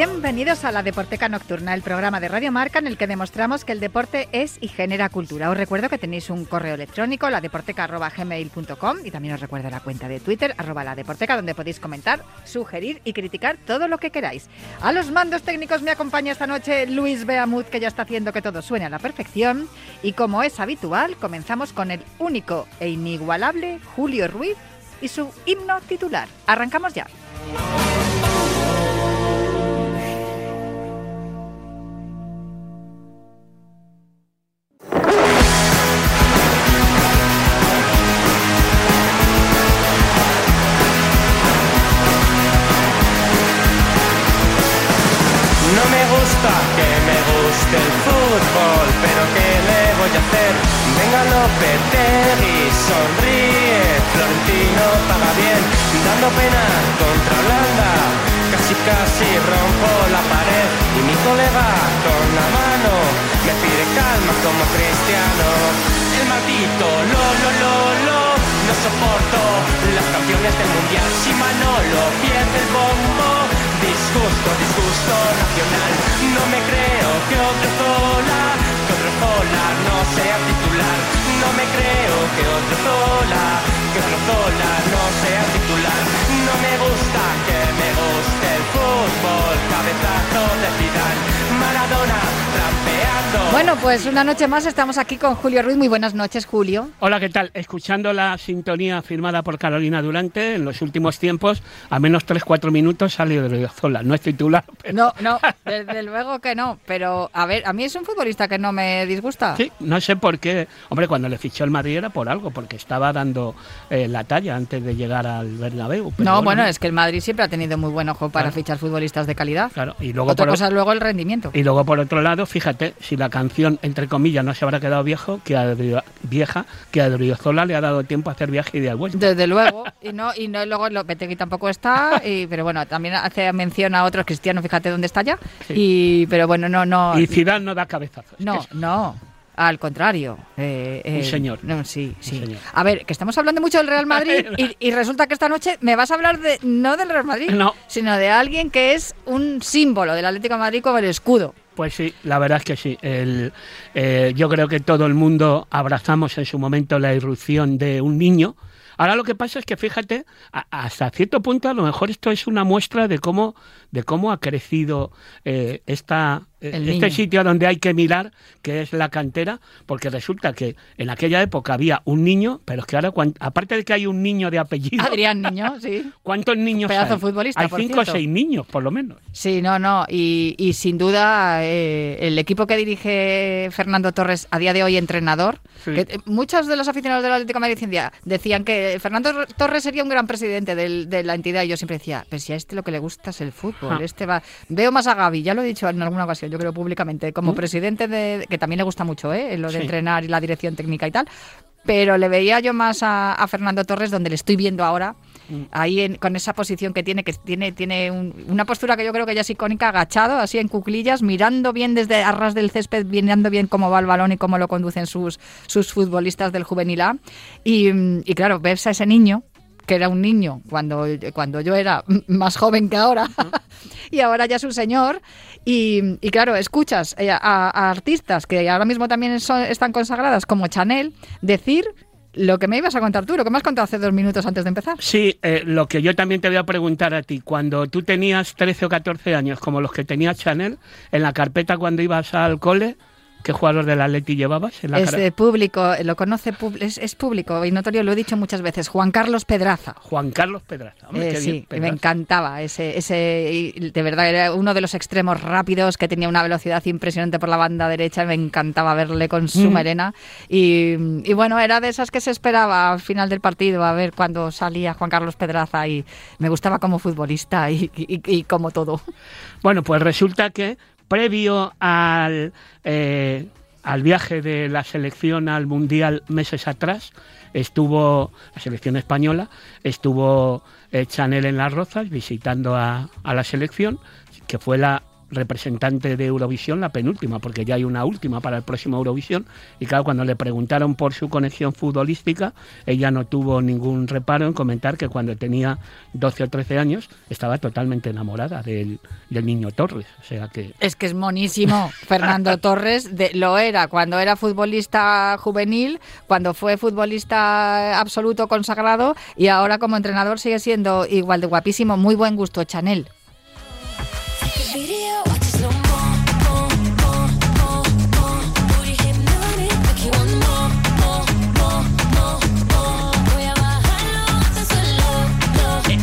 Bienvenidos a la Deporteca Nocturna, el programa de Radio Marca en el que demostramos que el deporte es y genera cultura. Os recuerdo que tenéis un correo electrónico, ladeporteca.gmail.com y también os recuerdo la cuenta de Twitter, arroba donde podéis comentar, sugerir y criticar todo lo que queráis. A los mandos técnicos me acompaña esta noche Luis Beamut, que ya está haciendo que todo suene a la perfección. Y como es habitual, comenzamos con el único e inigualable Julio Ruiz y su himno titular. Arrancamos ya. Mundial, si Manolo pierde el bombo. Disgusto, disgusto nacional. No me creo que otro Zola Que otro Zola no sea titular. No me creo que otro Zola Que otro Zola no sea titular. No me gusta que me guste el fútbol Cabezazo de Zidane. Maradona Bueno, pues una noche más estamos aquí con Julio Ruiz. Muy buenas noches, Julio. Hola, ¿qué tal? Escuchando la sintonía firmada por Carolina Durante, en los últimos tiempos, a menos 3-4 minutos salió de Zola. No es titular, pero... No, no, desde luego que no. Pero, a ver, a mí es un futbolista que no me disgusta. Sí, no sé por qué. Hombre, cuando le fichó el Madrid era por algo, porque estaba dando eh, la talla antes de llegar al Bernabéu. pero no, bueno, es que el Madrid siempre ha tenido muy buen ojo para Claro. fichar futbolistas de calidad. Claro, y luego, Otra por, cosa luego el rendimiento. y luego por otro lado, fíjate, si la canción, entre comillas, no se habrá quedado viejo, que a vieja, que a Odriozola le ha dado tiempo a hacer viaje y de vuelta. Desde luego, y no, y no luego Lopetegui tampoco está, y, pero bueno, también hace mención a otros cristianos, fíjate dónde está ya. Sí. Y, pero bueno, no, no. Y Zidane no da cabezazos. No, no. Al contrario. eh, eh, Un señor. No, sí, sí. señor. A ver, que estamos hablando mucho del Real Madrid y, y resulta que esta noche me vas a hablar de no del Real Madrid, No. sino de alguien que es un símbolo del Atlético de Madrid como el escudo. Pues sí, la verdad es que sí. Eh, yo creo que todo el mundo abrazamos en su momento la irrupción de un niño. Ahora lo que pasa es que fíjate, hasta cierto punto a lo mejor esto es una muestra de cómo, de cómo ha crecido eh, esta, eh, El este niño. sitio donde hay que mirar, que es la cantera, porque resulta que en aquella época había un niño, pero es que ahora, cuan- aparte de que hay un niño de apellido, Adrián Niño, sí. ¿cuántos niños Pedazo hay? futbolista, Hay por cinco o seis niños, por lo menos. Sí, no, no. Y, y sin duda, eh, el equipo que dirige Fernando Torres a día de hoy, entrenador, Sí. que, eh, muchos de los aficionados del Atlético de Madrid decían, decían que Fernando Torres sería un gran presidente del- de la entidad. Y yo siempre decía, pero si a este lo que le gusta es el fútbol. Ah. Este va. Veo más a Gaby, ya lo he dicho en alguna ocasión, yo creo públicamente, como presidente de. que también le gusta mucho, ¿eh? Lo de Sí. entrenar y la dirección técnica y tal. Pero le veía yo más a, a Fernando Torres, donde le estoy viendo ahora, ahí en- con esa posición que tiene, que tiene, tiene un- una postura que yo creo que ya es icónica, agachado, así en cuclillas, mirando bien desde arras del césped, mirando bien cómo va el balón y cómo lo conducen sus, sus futbolistas del juvenil A. Y, mm, y claro, ves a ese niño que era un niño cuando, cuando yo era más joven que ahora, y ahora ya es un señor. Y, y claro, escuchas eh, a, a artistas que ahora mismo también son- están consagradas, como Chanel, decir lo que me ibas a contar tú, lo que me has contado hace dos minutos antes de empezar. Sí, eh, lo que yo también te voy a preguntar a ti, cuando tú tenías 13 o 14 años, como los que tenía Chanel, en la carpeta cuando ibas al cole, ¿qué jugador del Atleti llevabas? En la Es cara- de público, lo conoce, es, es público y notorio, lo he dicho muchas veces, Juan Carlos Pedraza. Juan Carlos Pedraza. Hombre, Eh, qué sí, bien, me Pedraza. encantaba ese, ese, y de verdad era uno de los extremos rápidos que tenía una velocidad impresionante por la banda derecha, me encantaba verle con su Mm. merena y, y bueno, era de esas que se esperaba al final del partido a ver cuando salía Juan Carlos Pedraza y me gustaba como futbolista y, y- y como todo. Bueno, pues resulta que previo al, eh, al viaje de la selección al Mundial meses atrás, estuvo la selección española, estuvo eh, Chanel en Las Rozas visitando a, a la selección, que fue la representante de Eurovisión, la penúltima, porque ya hay una última para el próximo Eurovisión. Y claro, cuando le preguntaron por su conexión futbolística, ella no tuvo ningún reparo en comentar que cuando tenía 12 o 13 años estaba totalmente enamorada del, del niño Torres. O sea que Es que es monísimo. Fernando Torres de- lo era cuando era futbolista juvenil, cuando fue futbolista absoluto consagrado y ahora como entrenador sigue siendo igual de guapísimo. Muy buen gusto, Chanel.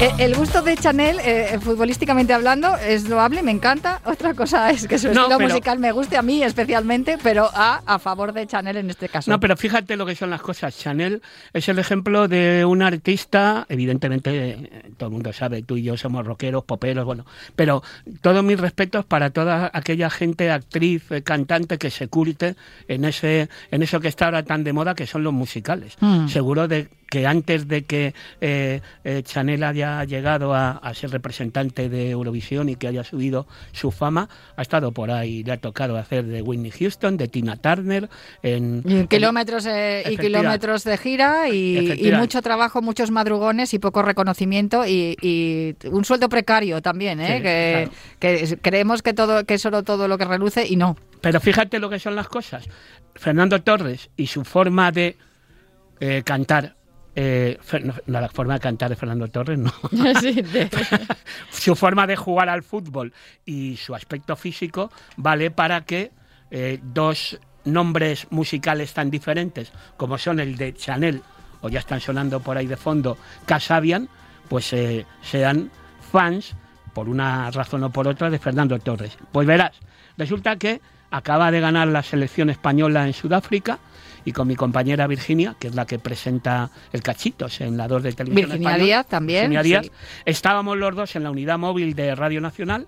El gusto de Chanel, eh, futbolísticamente hablando, es loable, me encanta. Otra cosa es que su No, estilo pero- musical me guste a mí especialmente, pero a, a favor de Chanel en este caso. No, pero fíjate lo que son las cosas. Chanel es el ejemplo de un artista, evidentemente eh, todo el mundo sabe, tú y yo somos rockeros, poperos, bueno, pero todos mis respetos para toda aquella gente, actriz, eh, cantante que se curte en ese, en eso que está ahora tan de moda, que son los musicales. Mm. Seguro de que antes de que eh, eh, Chanel haya llegado a, a ser representante de Eurovisión y que haya subido su fama, ha estado por ahí, le ha tocado hacer de Whitney Houston, de Tina Turner, en, Y kilómetros eh, y kilómetros de gira y, mucho trabajo, muchos madrugones y poco reconocimiento y, y un sueldo precario también, ¿eh? Sí, que, que creemos que todo que es solo todo lo que reluce y no. Pero fíjate lo que son las cosas. Fernando Torres y su forma de eh, cantar. Eh, Fer- no, no, la forma de cantar de Fernando Torres, no. su forma de jugar al fútbol y su aspecto físico vale para que eh, dos nombres musicales tan diferentes como son el de Chanel o ya están sonando por ahí de fondo Casabian, pues eh, sean fans por una razón o por otra de Fernando Torres. Pues verás, resulta que acaba de ganar la selección española en Sudáfrica y con mi compañera Virginia, que es la que presenta el Cachitos en la 2 de televisión Virginia Díaz también, Virginia Díaz, sí. estábamos los dos en la unidad móvil de Radio Nacional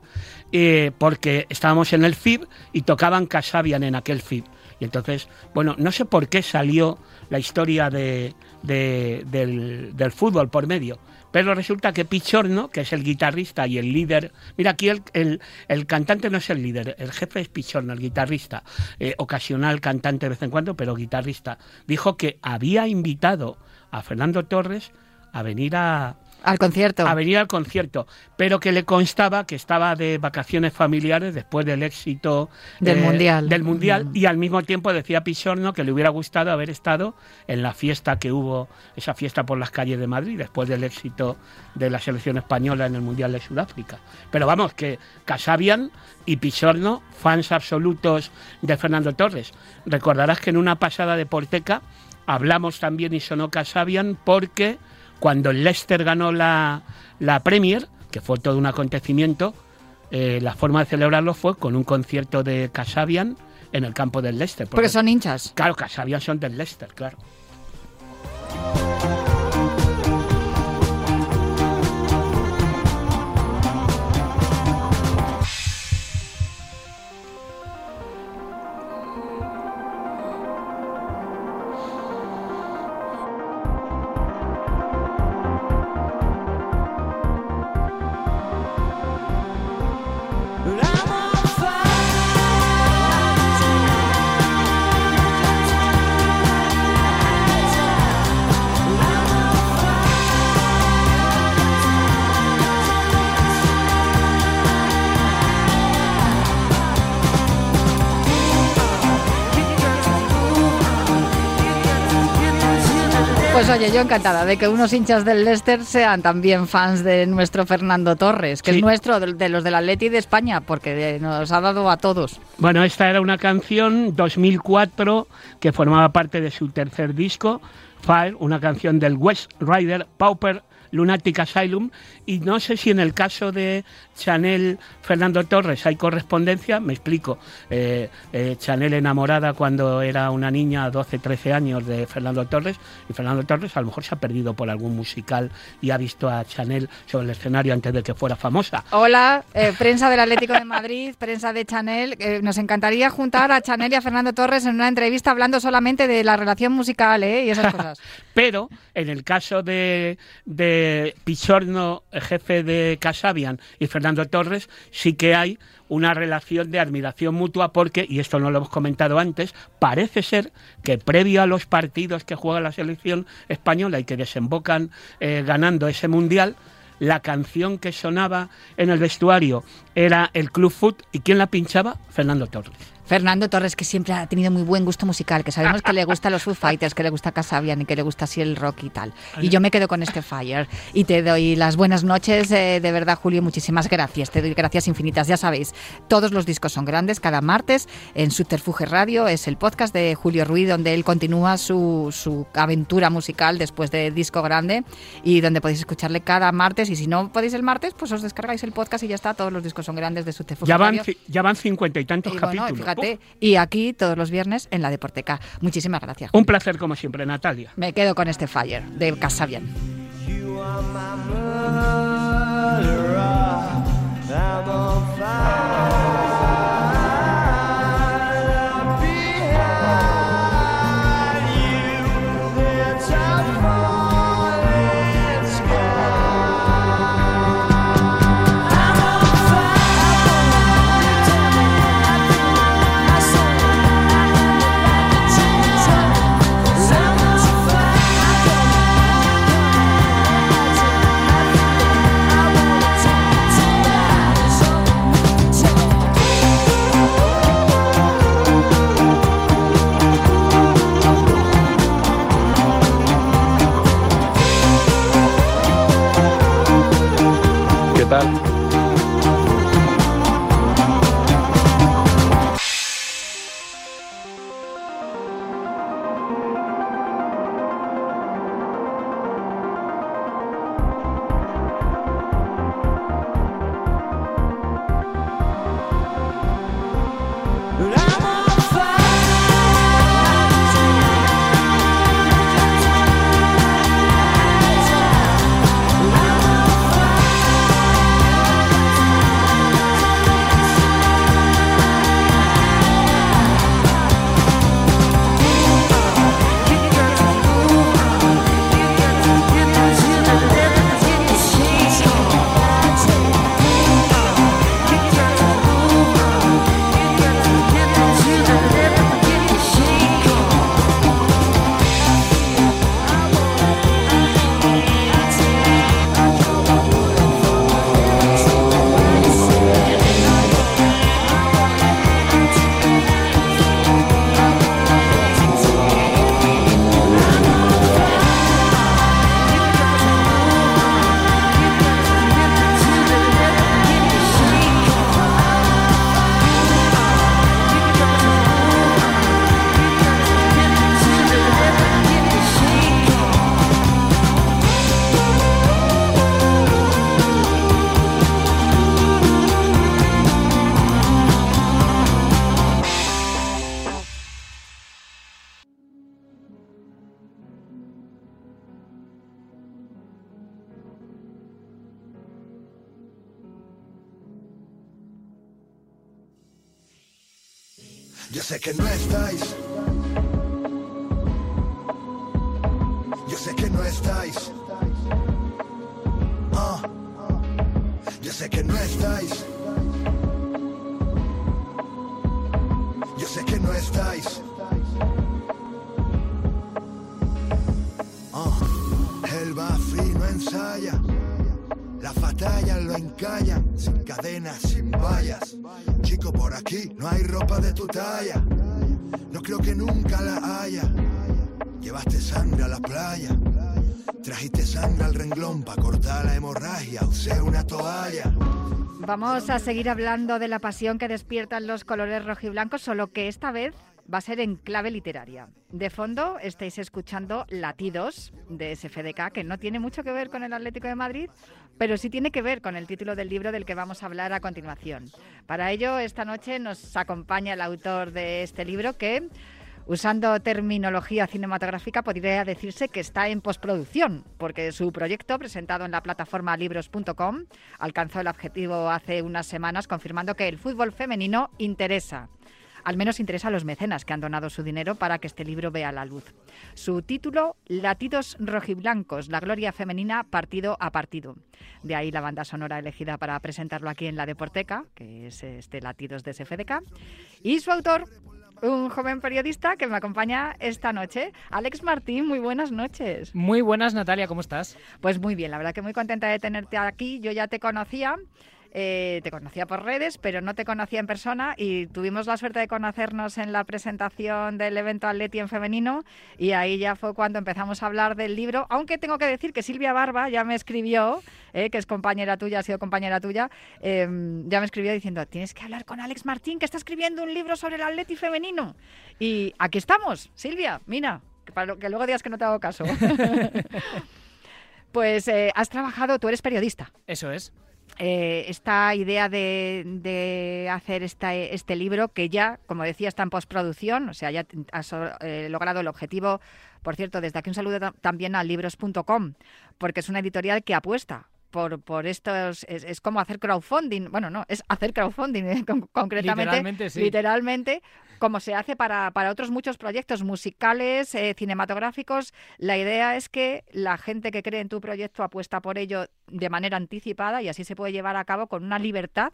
eh, porque estábamos en el FIB y tocaban Casabian en aquel FIB. Y entonces, bueno, no sé por qué salió la historia de, de- del, del fútbol por medio, pero resulta que Pichorno, que es el guitarrista y el líder, mira, aquí el, el, cantante no es el líder, el jefe es Pichorno, el guitarrista, eh, ocasional cantante de vez en cuando, pero guitarrista, dijo que había invitado a Fernando Torres a venir a, Al concierto. a venir al concierto, pero que le constaba que estaba de vacaciones familiares después del éxito Del Mundial. del mundial Mm. y al mismo tiempo decía Pisorno que le hubiera gustado haber estado en la fiesta que hubo, esa fiesta por las calles de Madrid después del éxito de la selección española en el mundial de Sudáfrica. Pero vamos que Casabian y Pisorno, fans absolutos de Fernando Torres. Recordarás que en una pasada de Porteca hablamos también y sonó Casabian porque cuando el Leicester ganó la, la Premier, que fue todo un acontecimiento, eh, la forma de celebrarlo fue con un concierto de Casabian en el campo del Leicester. porque son hinchas. Claro, Casabian son del Leicester, claro. Oye, yo encantada de que unos hinchas del Leicester sean también fans de nuestro Fernando Torres, que Sí. es nuestro, de, de los del Atleti de España, porque nos ha dado a todos. Bueno, esta era una canción 2004 que formaba parte de su tercer disco, Fire, una canción del West Rider Pauper Lunatic Asylum. Y no sé si en el caso de Chanel Fernando Torres hay correspondencia, me explico. Eh, eh, Chanel enamorada cuando era una niña, 12, 13 años, de Fernando Torres, y Fernando Torres a lo mejor se ha perdido por algún musical y ha visto a Chanel sobre el escenario antes de que fuera famosa. Hola, eh, prensa del Atlético de Madrid, prensa de Chanel. nos encantaría juntar a Chanel y a Fernando Torres en una entrevista hablando solamente de la relación musical ¿eh? y esas cosas. Pero en el caso de, de eh, jefe de Casabian, y Fernando Torres, sí que hay una relación de admiración mutua porque, y esto no lo hemos comentado antes, parece ser que previo a los partidos que juega la selección española y que desembocan eh, ganando ese mundial, la canción que sonaba en el vestuario era el Club Foot y ¿quién la pinchaba? Fernando Torres. Fernando Torres, que siempre ha tenido muy buen gusto musical, que sabemos que le gusta los Foo Fighters, que le gusta Casabian y que le gusta así el rock y tal. Y yo me quedo con este Fire. Y te doy las buenas noches, eh, de verdad, Julio, muchísimas gracias. Te doy gracias infinitas. Ya sabéis, todos los discos son grandes, cada martes en Subterfuge Radio es el podcast de Julio Ruiz, donde él continúa su, su aventura musical después de Disco Grande y donde podéis escucharle cada martes. Y si no podéis el martes, pues os descargáis el podcast y ya está. Todos los discos son grandes de Subterfuge Ya van, ya van cincuenta y tantos Y bueno, capítulos. fíjate, y aquí todos los viernes en la Deporteca. Muchísimas gracias. Un placer como siempre, Natalia. Me quedo con este Fire de Casabian. ¿Qué Yo sé que no estáis. Yo sé que no estáis. Ah. Yo sé que no estáis. Yo sé que no estáis. Ah. El Bafi no ensaya. Las batallas lo encallan, sin cadenas, sin vallas. Chico, por aquí no hay ropa de tu talla. No creo que nunca la haya. Llevaste sangre a la playa. Trajiste sangre al renglón para cortar la hemorragia. Usé una toalla. Vamos a seguir hablando de la pasión que despiertan los colores rojiblancos, solo que esta vez va a ser en clave literaria. De fondo estáis escuchando Latidos de SFDK, que no tiene mucho que ver con el Atlético de Madrid, pero sí tiene que ver con el título del libro del que vamos a hablar a continuación. Para ello, esta noche nos acompaña el autor de este libro que... Usando terminología cinematográfica, podría decirse que está en postproducción, porque su proyecto, presentado en la plataforma libros.com, alcanzó el objetivo hace unas semanas, confirmando que el fútbol femenino interesa. al menos interesa a los mecenas que han donado su dinero para que este libro vea la luz. Su título, Latidos rojiblancos, la gloria femenina partido a partido. De ahí la banda sonora elegida para presentarlo aquí en la Deporteca, que es este Latidos de SFDK. Y su autor, un joven periodista que me acompaña esta noche, Alex Martín. Muy buenas noches. Muy buenas, Natalia, ¿cómo estás? Pues muy bien, la verdad que muy contenta de tenerte aquí. Yo ya te conocía. Eh, te conocía por redes, pero no te conocía en persona y tuvimos la suerte de conocernos en la presentación del evento Atleti en femenino y ahí ya fue cuando empezamos a hablar del libro, aunque tengo que decir que Silvia Barba ya me escribió, eh, que es compañera tuya, ha sido compañera tuya, eh, ya me escribió diciendo, tienes que hablar con Alex Martín, que está escribiendo un libro sobre el Atleti femenino. Y aquí estamos, Silvia, mira, que, para lo- que luego digas que no te hago caso. pues eh, has trabajado, tú eres periodista Eso es. Eh, esta idea de, hacer esta, este libro que ya, como decía, está en postproducción, o sea, ya has eh, logrado el objetivo. Por cierto, desde aquí un saludo ta- también a libros.com, porque es una editorial que apuesta. Por, por estos, es, es como hacer crowdfunding, bueno, no, es hacer crowdfunding eh, con- concretamente, Literalmente, sí. literalmente, como se hace para, para otros muchos proyectos musicales, eh, cinematográficos. La idea es que la gente que cree en tu proyecto apuesta por ello de manera anticipada y así se puede llevar a cabo con una libertad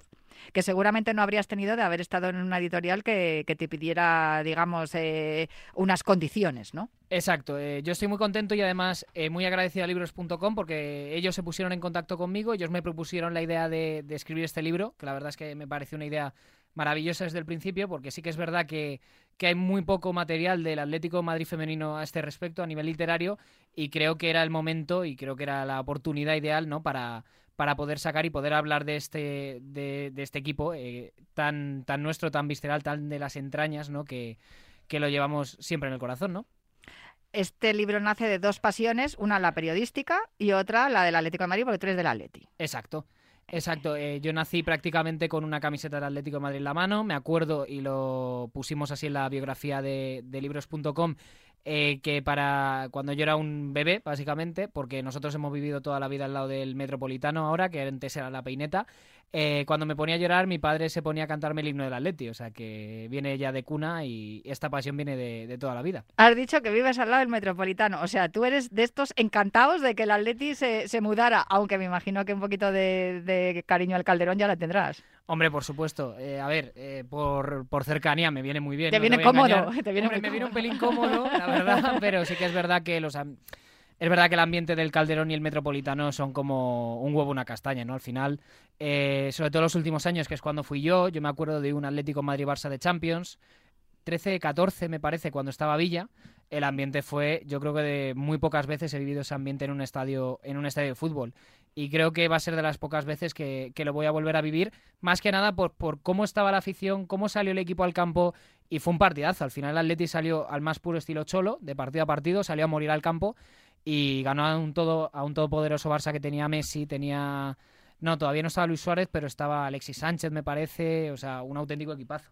que seguramente no habrías tenido de haber estado en una editorial que, que te pidiera, digamos, eh, unas condiciones, ¿no? Exacto, eh, yo estoy muy contento y además eh, muy agradecido a libros.com porque ellos se pusieron en contacto conmigo, ellos me propusieron la idea de, de escribir este libro, que la verdad es que me pareció una idea maravillosa desde el principio, porque sí que es verdad que, que hay muy poco material del Atlético Madrid femenino a este respecto a nivel literario y creo que era el momento y creo que era la oportunidad ideal ¿no? para, para poder sacar y poder hablar de este, de, de este equipo eh, tan, tan nuestro, tan visceral, tan de las entrañas, ¿no? que, que lo llevamos siempre en el corazón, ¿no? Este libro nace de dos pasiones, una la periodística y otra la del Atlético de Madrid, porque tú eres del Atleti. Exacto. Exacto, eh, yo nací prácticamente con una camiseta del Atlético de Madrid en la mano, me acuerdo y lo pusimos así en la biografía de, de libros.com, eh, que para cuando yo era un bebé, básicamente, porque nosotros hemos vivido toda la vida al lado del Metropolitano ahora, que antes era la peineta, eh, cuando me ponía a llorar mi padre se ponía a cantarme el himno del Atleti, o sea que viene ya de cuna y esta pasión viene de, de toda la vida. Has dicho que vives al lado del Metropolitano, o sea, tú eres de estos encantados de que el Atleti se, se mudara, aunque me imagino que un poquito de, de cariño al Calderón ya la tendrás. Hombre, por supuesto. Eh, a ver, eh, por, por cercanía me viene muy bien. Te no viene a cómodo, te viene Hombre, me viene un pelín cómodo, la verdad, pero sí que es verdad que los am- es verdad que el ambiente del Calderón y el Metropolitano son como un huevo una castaña, ¿no? Al final, eh, sobre todo los últimos años, que es cuando fui yo, yo me acuerdo de un Atlético Madrid-Barça de Champions, 13-14 me parece, cuando estaba Villa, el ambiente fue, yo creo que de muy pocas veces he vivido ese ambiente en un estadio, en un estadio de fútbol. Y creo que va a ser de las pocas veces que, que lo voy a volver a vivir, más que nada por, por cómo estaba la afición, cómo salió el equipo al campo, y fue un partidazo. Al final el Atleti salió al más puro estilo cholo, de partido a partido, salió a morir al campo y ganó a un todo a un todopoderoso Barça que tenía Messi, tenía no, todavía no estaba Luis Suárez, pero estaba Alexis Sánchez, me parece, o sea, un auténtico equipazo.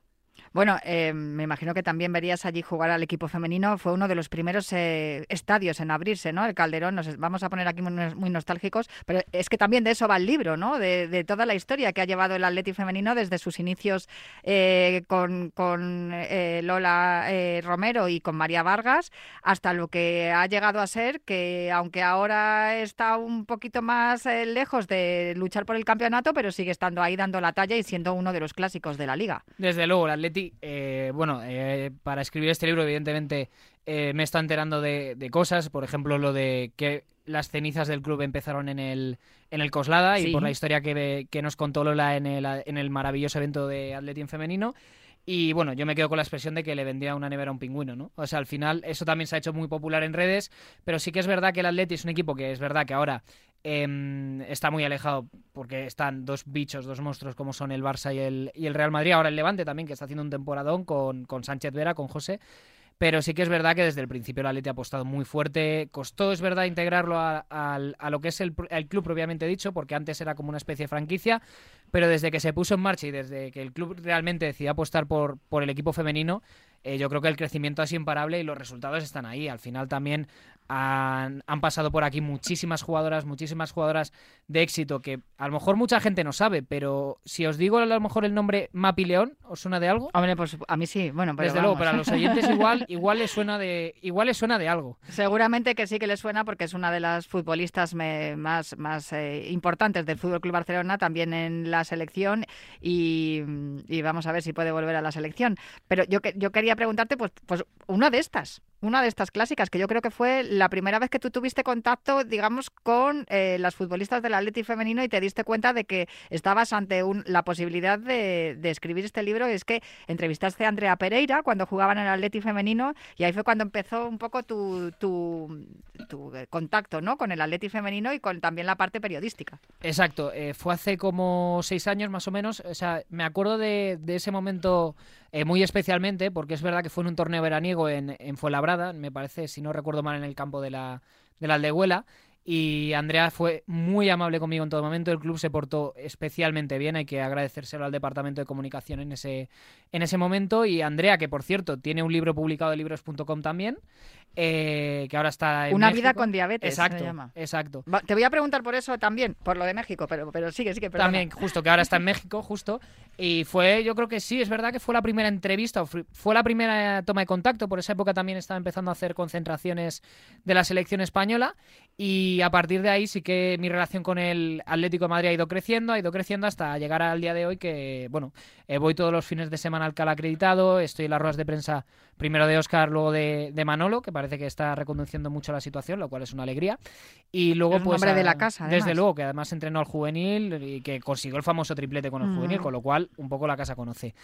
Bueno, eh, me imagino que también verías allí jugar al equipo femenino. Fue uno de los primeros eh, estadios en abrirse, ¿no? El Calderón. Nos vamos a poner aquí muy, muy nostálgicos, pero es que también de eso va el libro, ¿no? De, de toda la historia que ha llevado el Atleti femenino desde sus inicios eh, con, con eh, Lola eh, Romero y con María Vargas hasta lo que ha llegado a ser que, aunque ahora está un poquito más eh, lejos de luchar por el campeonato, pero sigue estando ahí dando la talla y siendo uno de los clásicos de la liga. Desde luego, el Atleti, eh, bueno, eh, para escribir este libro, evidentemente, eh, me está enterando de, de cosas, por ejemplo, lo de que las cenizas del club empezaron en el, en el Coslada Sí. y por la historia que, que nos contó Lola en el, en el maravilloso evento de Atleti en femenino. Y bueno, yo me quedo con la expresión de que le vendía una nevera a un pingüino, ¿no? O sea, al final eso también se ha hecho muy popular en redes, pero sí que es verdad que el Atleti es un equipo que es verdad que ahora em, está muy alejado porque están dos bichos, dos monstruos como son el Barça y el, y el Real Madrid, ahora el Levante también, que está haciendo un temporadón con, con Sánchez Vera, con José. Pero sí que es verdad que desde el principio el Atleti ha apostado muy fuerte. Costó, es verdad, integrarlo a, a- lo que es el, el club propiamente dicho, porque antes era como una especie de franquicia. Pero desde que se puso en marcha y desde que el club realmente decidió apostar por, por el equipo femenino, eh, yo creo que el crecimiento ha sido imparable y los resultados están ahí. Al final también han, han pasado por aquí muchísimas jugadoras, muchísimas jugadoras de éxito que a lo mejor mucha gente no sabe, pero si os digo a lo mejor el nombre Mapi León, ¿os suena de algo? Hombre, pues a mí sí. Bueno, pero Desde luego, para los oyentes igual, igual les suena de, igual les suena de algo. Seguramente que sí que le suena porque es una de las futbolistas me- más, más eh, importantes del Fútbol Club Barcelona, también en la selección y, y vamos a ver si puede volver a la selección. Pero yo, que- yo quería preguntarte, pues, pues una de estas, una de estas clásicas, que yo creo que fue la primera vez que tú tuviste contacto, digamos, con eh, las futbolistas del Atleti femenino y te diste cuenta de que estabas ante un- la posibilidad de, escribir este libro. Es que entrevistaste a Andrea Pereira cuando jugaban en el Atleti femenino y ahí fue cuando empezó un poco tu, eh, contacto ¿no? con el Atleti femenino y con también la parte periodística. Exacto, eh, fue hace como seis años más o menos. O sea, me acuerdo de, de ese momento eh, muy especialmente, porque es verdad que fue en un torneo veraniego en, en Fuenlabrada, me parece, si no recuerdo mal, en el campo de la, de la Aldehuela. Y Andrea fue muy amable conmigo en todo momento. El club se portó especialmente bien. Hay que agradecérselo al departamento de comunicación en ese, en ese momento. Y Andrea, que por cierto tiene un libro publicado en libros.com también, eh, que ahora está en Una vida con diabetes se Exacto, llama. exacto. Va, Te voy a preguntar por eso también, por lo de México, pero, pero sigue, sigue. perdona. También, justo, que ahora está en México, justo. Y fue, yo creo que sí, es verdad que fue la primera entrevista, fue la primera toma de contacto. Por esa época también estaba empezando a hacer concentraciones de la selección española. Y a partir de ahí sí que mi relación con el Atlético de Madrid ha ido creciendo, ha ido creciendo hasta llegar al día de hoy que, bueno, eh, voy todos los fines de semana al Cal acreditado, estoy en las ruedas de prensa primero de Oscar, luego de, de Manolo, que parece que está reconduciendo mucho la situación, lo cual es una alegría. Y luego, Es un pues. hombre de la casa, Desde luego, que además entrenó al juvenil y que consiguió el famoso triplete con el Mm. juvenil, con lo cual un poco la casa conoce.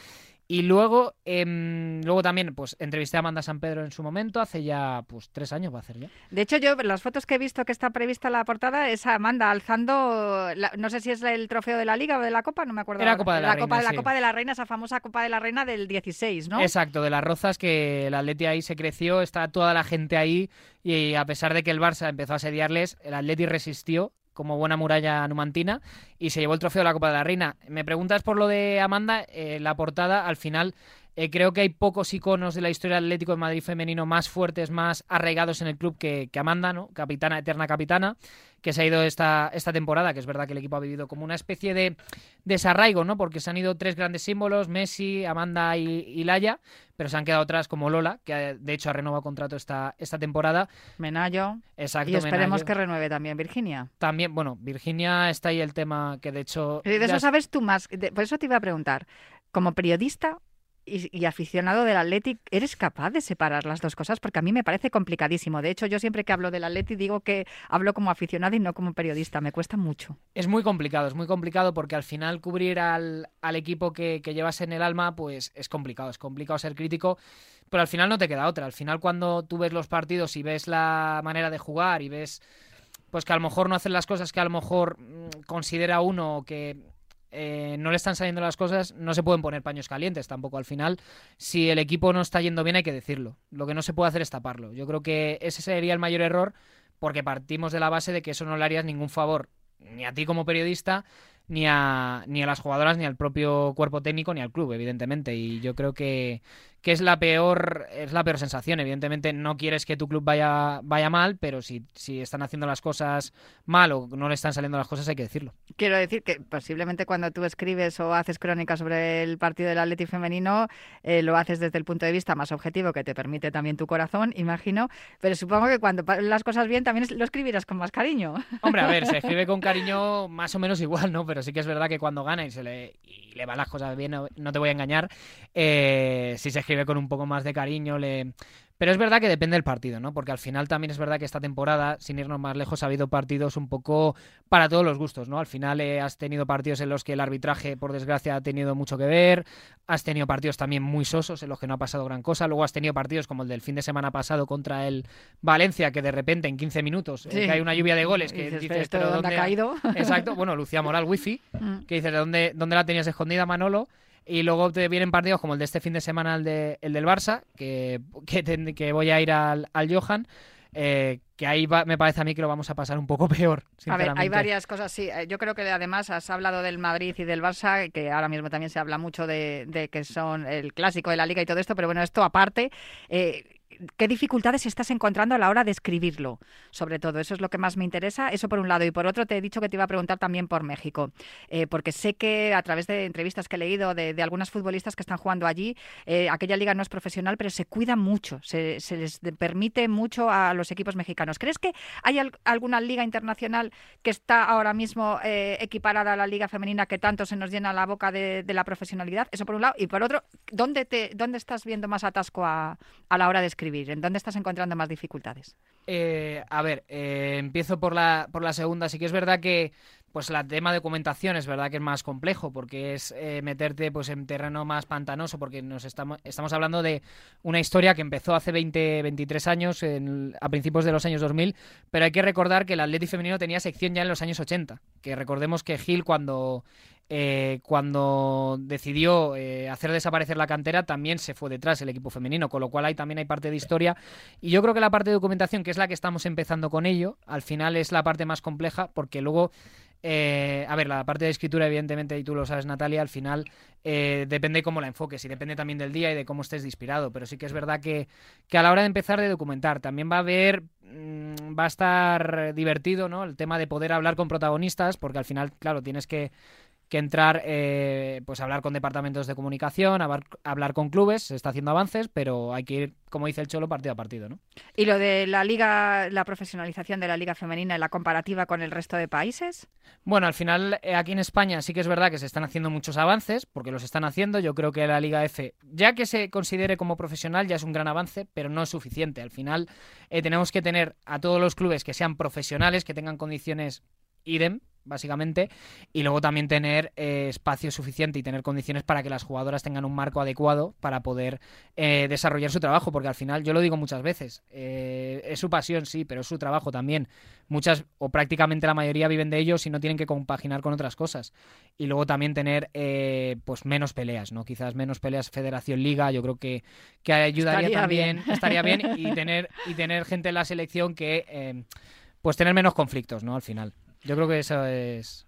Y luego, em, luego también, pues entrevisté a Amanda San Pedro en su momento, hace ya pues tres años va a hacer ya. De hecho, yo las fotos que he visto que está prevista la portada es a Amanda alzando, la- no sé si es el trofeo de la Liga o de la Copa, no me acuerdo. Era. Copa de la Copa, Reina, de la sí. Copa de la Reina, esa famosa Copa de la Reina del 16, ¿no? Exacto, de las rozas que el Atleti ahí se creció, está toda la gente ahí y a pesar de que el Barça empezó a asediarles, el Atleti resistió como buena muralla numantina y se llevó el trofeo de la Copa de la Reina. Me preguntas por lo de Amanda, eh, la portada al final eh, creo que hay pocos iconos de la historia del Atlético de Madrid femenino más fuertes, más arraigados en el club que, que Amanda, ¿no? Capitana, eterna capitana, que se ha ido esta, esta temporada, que es verdad que el equipo ha vivido como una especie de desarraigo, ¿no? Porque se han ido tres grandes símbolos, Messi, Amanda y, y Laia, pero se han quedado otras como Lola, que de hecho ha renovado contrato esta, esta temporada. Menayo. Exacto, Y esperemos Menayo. que renueve también Virginia. También, bueno, Virginia está ahí el tema que de hecho... Y de eso es- sabes tú más. de- por eso te iba a preguntar, como periodista y, y aficionado del Athletic, ¿eres capaz de separar las dos cosas? Porque a mí me parece complicadísimo. De hecho, yo siempre que hablo del Athletic digo que hablo como aficionado y no como periodista. Me cuesta mucho. Es muy complicado, es muy complicado porque al final cubrir al, al equipo que, que llevas en el alma, pues es complicado, es complicado ser crítico, pero al final no te queda otra. Al final cuando tú ves los partidos y ves la manera de jugar y ves pues que a lo mejor no hacen las cosas que a lo mejor mm, considera uno que eh, no le están saliendo las cosas, no se pueden poner paños calientes tampoco al final. Si el equipo no está yendo bien hay que decirlo. Lo que no se puede hacer es taparlo. Yo creo que ese sería el mayor error porque partimos de la base de que eso no le harías ningún favor ni a ti como periodista, ni a, ni a las jugadoras, ni al propio cuerpo técnico, ni al club, evidentemente. Y yo creo que, que es la peor, es la peor sensación. Evidentemente no quieres que tu club vaya, vaya mal, pero si, si están haciendo las cosas mal o no le están saliendo las cosas, hay que decirlo. Quiero decir que posiblemente cuando tú escribes o haces crónicas sobre el partido del Atleti femenino, eh, lo haces desde el punto de vista más objetivo que te permite también tu corazón, imagino. Pero supongo que cuando las cosas bien también lo escribirás con más cariño. Hombre, a ver, se escribe con cariño más o menos igual, ¿no? Pero sí que es verdad que cuando gana y se le, y le van las cosas bien, no, no te voy a engañar, eh, sí se escribe con un poco más de cariño, le... Pero es verdad que depende del partido, ¿no? Porque al final también es verdad que esta temporada, sin irnos más lejos, ha habido partidos un poco para todos los gustos, ¿no? Al final eh, has tenido partidos en los que el arbitraje, por desgracia, ha tenido mucho que ver, has tenido partidos también muy sosos en los que no ha pasado gran cosa, luego has tenido partidos como el del fin de semana pasado contra el Valencia, que de repente en 15 minutos eh, Sí. que hay una lluvia de goles que dices, dices, "¿Pero dónde ha caído?" Exacto, bueno, Lucía Moral, wifi, Mm. que dices, ¿de dónde, dónde la tenías escondida, Manolo? Y luego te vienen partidos como el de este fin de semana, el, de, el del Barça, que, que, que voy a ir al, al Johan. eh, que ahí va- me parece a mí que lo vamos a pasar un poco peor. A ver, hay varias cosas, sí. Eh, Yo creo que además has hablado del Madrid y del Barça, que ahora mismo también se habla mucho de, de que son el clásico de la liga y todo esto, pero bueno, esto aparte, eh, ¿qué dificultades estás encontrando a la hora de escribirlo? Sobre todo, eso es lo que más me interesa. Eso por un lado. Y por otro, te he dicho que te iba a preguntar también por México, eh, porque sé que a través de entrevistas que he leído de, de algunas futbolistas que están jugando allí, eh, aquella liga no es profesional, pero se cuida mucho, se, les permite mucho a los equipos mexicanos. ¿Crees que hay al- alguna liga internacional que está ahora mismo eh, equiparada a la liga femenina que tanto se nos llena la boca de, de la profesionalidad? Eso por un lado. Y por otro, ¿dónde, te, dónde estás viendo más atasco a, a la hora de escribir? ¿En dónde estás encontrando más dificultades? Eh, a ver, eh, empiezo por la, por la segunda. Sí que es verdad que pues el tema de documentación es verdad que es más complejo porque es eh, meterte pues en terreno más pantanoso porque nos estamos, estamos hablando de una historia que empezó hace 20, 23 años, a principios de los años 2000, pero hay que recordar que el Atleti femenino tenía sección ya en los años 80, que recordemos que Gil cuando eh, cuando decidió eh, hacer desaparecer la cantera también se fue detrás el equipo femenino, con lo cual ahí también hay parte de historia. Y yo creo que la parte de documentación, que es la que estamos empezando con ello, al final es la parte más compleja porque luego... eh, a ver, la parte de escritura, evidentemente, y tú lo sabes, Natalia, al final eh, depende cómo la enfoques y depende también del día y de cómo estés inspirado. Pero sí que es verdad que, que a la hora de empezar de documentar también va a haber, mm, va a estar divertido, ¿no? El tema de poder hablar con protagonistas, porque al final, claro, tienes que que entrar, eh, pues hablar con departamentos de comunicación, hablar, hablar con clubes, se está haciendo avances, pero hay que ir, como dice el Cholo, partido a partido, ¿no? ¿Y lo de la liga, la profesionalización de la liga femenina y la comparativa con el resto de países? Bueno, al final eh, aquí en España sí que es verdad que se están haciendo muchos avances, porque los están haciendo. Yo creo que la Liga F, ya que se considere como profesional, ya es un gran avance, pero no es suficiente. Al final eh, tenemos que tener a todos los clubes que sean profesionales, que tengan condiciones idem, básicamente, y luego también tener eh, espacio suficiente y tener condiciones para que las jugadoras tengan un marco adecuado para poder eh, desarrollar su trabajo, porque al final, yo lo digo muchas veces, eh, es su pasión, sí, pero es su trabajo también. Muchas o prácticamente la mayoría viven de ellos y no tienen que compaginar con otras cosas. Y luego también tener eh, pues menos peleas, ¿no? Quizás menos peleas Federación Liga, yo creo que, que ayudaría Estaría también, bien. estaría bien y tener, y tener gente en la selección que eh, pues tener menos conflictos, ¿no? Al final. Yo creo que eso es.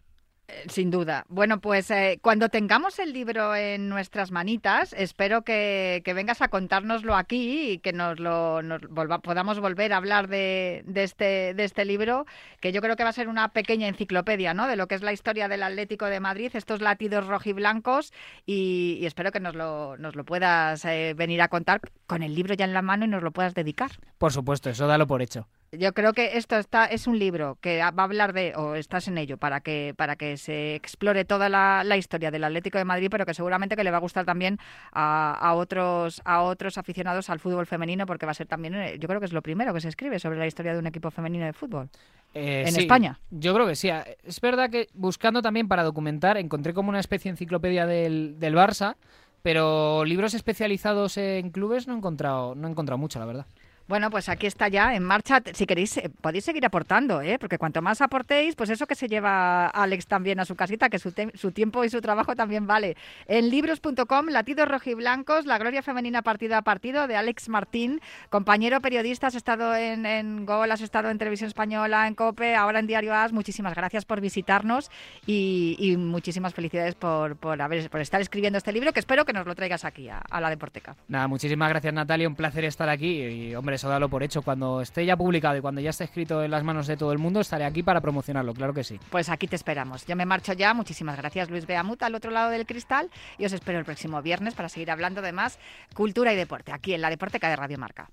Eh, Sin duda. Bueno, pues eh, cuando tengamos el libro en nuestras manitas, espero que, que vengas a contárnoslo aquí y que nos lo nos volva- podamos volver a hablar de, de este, de este libro, que yo creo que va a ser una pequeña enciclopedia ¿no? de lo que es la historia del Atlético de Madrid, estos latidos rojiblancos, y, y espero que nos lo, nos lo puedas eh, venir a contar con el libro ya en la mano y nos lo puedas dedicar. Por supuesto, eso dalo por hecho. Yo creo que esto está es un libro que va a hablar de, o estás en ello, para que para que se explore toda la, la historia del Atlético de Madrid, pero que seguramente que le va a gustar también a, a otros a otros aficionados al fútbol femenino, porque va a ser también, eh, yo creo que es lo primero que se escribe sobre la historia de un equipo femenino de fútbol. Eh, ¿En sí, España? Yo creo que sí. Es verdad que buscando también para documentar, encontré como una especie de enciclopedia del, del Barça, pero libros especializados en clubes no he encontrado, no he encontrado mucho, la verdad. Bueno, pues aquí está ya en marcha. Si queréis, eh, podéis seguir aportando, ¿eh? porque cuanto más aportéis, pues eso que se lleva Alex también a su casita, que su, tiempo y su trabajo también vale. En libros.com, Latidos Rojiblancos, La Gloria Femenina Partido a Partido, de Alex Martín, compañero periodista, has estado en, Gol, has estado en Televisión Española, en COPE, ahora en Diario As. Muchísimas gracias por visitarnos y, muchísimas felicidades por, por, haber, por estar escribiendo este libro, que espero que nos lo traigas aquí a, a la Deporteca. Nada, muchísimas gracias Natalia, un placer estar aquí y hombre, eso por hecho. Cuando esté ya publicado y cuando ya esté escrito en las manos de todo el mundo, estaré aquí para promocionarlo, claro que sí. Pues aquí te esperamos. Yo me marcho ya. Muchísimas gracias, Luis Beamut, al otro lado del cristal. Y os espero el próximo viernes para seguir hablando de más cultura y deporte, aquí en la Deporteca de Radio Marca.